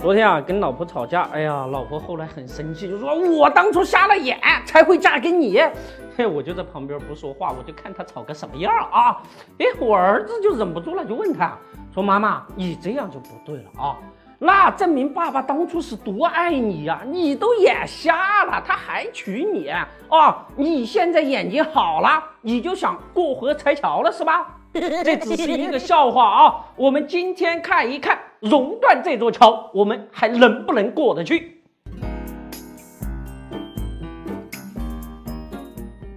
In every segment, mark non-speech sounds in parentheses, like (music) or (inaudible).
昨天啊，跟老婆吵架，哎呀，老婆后来很生气，就说我当初瞎了眼才会嫁给你。(laughs) 嘿，我就在旁边不说话，我就看他吵个什么样啊。哎，我儿子就忍不住了，就问他说：“妈妈，你这样就不对了啊，那证明爸爸当初是多爱你呀，你都眼瞎了，他还娶你啊？你现在眼睛好了，你就想过河拆桥了是吧？” (laughs) 这只是一个笑话啊！我们今天看一看熔断这座桥，我们还能不能过得去？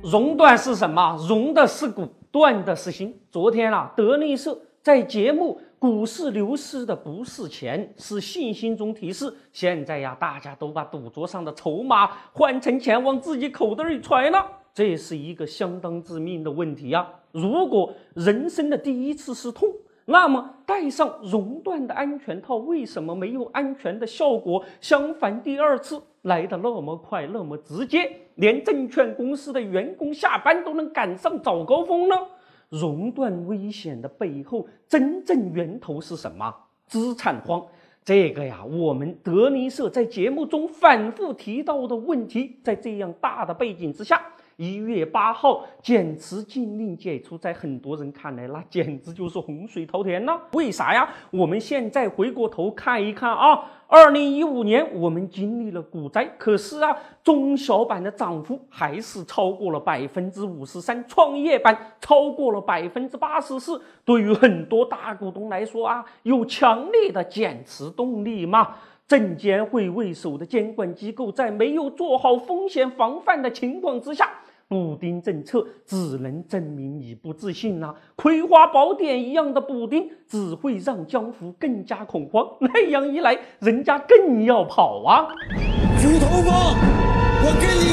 熔断是什么？熔的是骨，断的是心。昨天啊，德力社在节目《股市流失的不是钱，是信心》中提示，现在呀，大家都把赌桌上的筹码换成钱往自己口袋里揣了，这是一个相当致命的问题呀！如果人生的第一次是痛，那么戴上熔断的安全套，为什么没有安全的效果？相反，第二次来的那么快，那么直接，连证券公司的员工下班都能赶上早高峰呢？熔断危险的背后，真正源头是什么？资产荒。这个呀，我们德林社在节目中反复提到的问题，在这样大的背景之下。一月八号，减持禁令解除，在很多人看来，那简直就是洪水滔天呐！为啥呀？我们现在回过头看一看啊，二零一五年我们经历了股灾，可是啊，中小板的涨幅还是超过了百分之五十三，创业板超过了百分之八十四。对于很多大股东来说啊，有强烈的减持动力吗？证监会为首的监管机构在没有做好风险防范的情况之下，补丁政策只能证明你不自信呐！葵花宝典一样的补丁只会让江湖更加恐慌，(laughs) 那样一来，人家更要跑啊！猪头发，我给你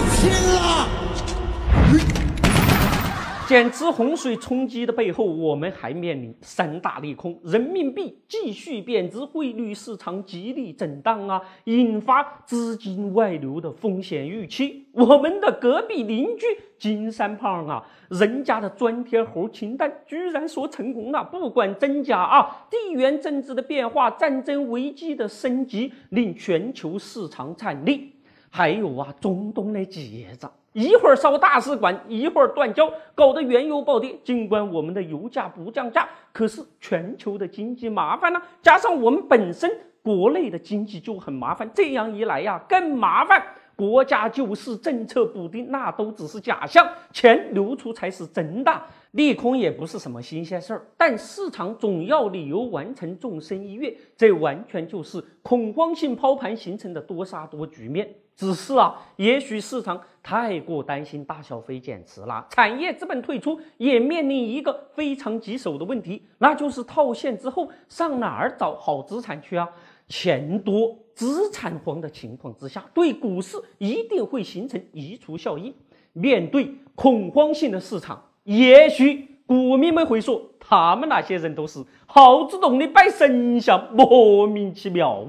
减持洪水冲击的背后，我们还面临三大利空：人民币继续贬值，汇率市场极力震荡啊，引发资金外流的风险预期。我们的隔壁邻居金三胖啊，人家的专贴猴清单居然说成功了。不管真假啊，地缘政治的变化、战争危机的升级，令全球市场惨烈。还有啊，中东的节子。一会儿烧大使馆，一会儿断交，搞得原油暴跌。尽管我们的油价不降价，可是全球的经济麻烦呢。加上我们本身国内的经济就很麻烦，这样一来呀，更麻烦。国家救市政策补丁，那都只是假象，钱流出才是真的。利空也不是什么新鲜事儿，但市场总要理由完成纵身一跃，这完全就是恐慌性抛盘形成的多杀多局面。只是啊，也许市场太过担心大小非减持了，产业资本退出也面临一个非常棘手的问题，那就是套现之后上哪儿找好资产去啊？钱多资产荒的情况之下，对股市一定会形成移除效应。面对恐慌性的市场，也许股民们会说，他们那些人都是耗子洞里摆神像，莫名其妙。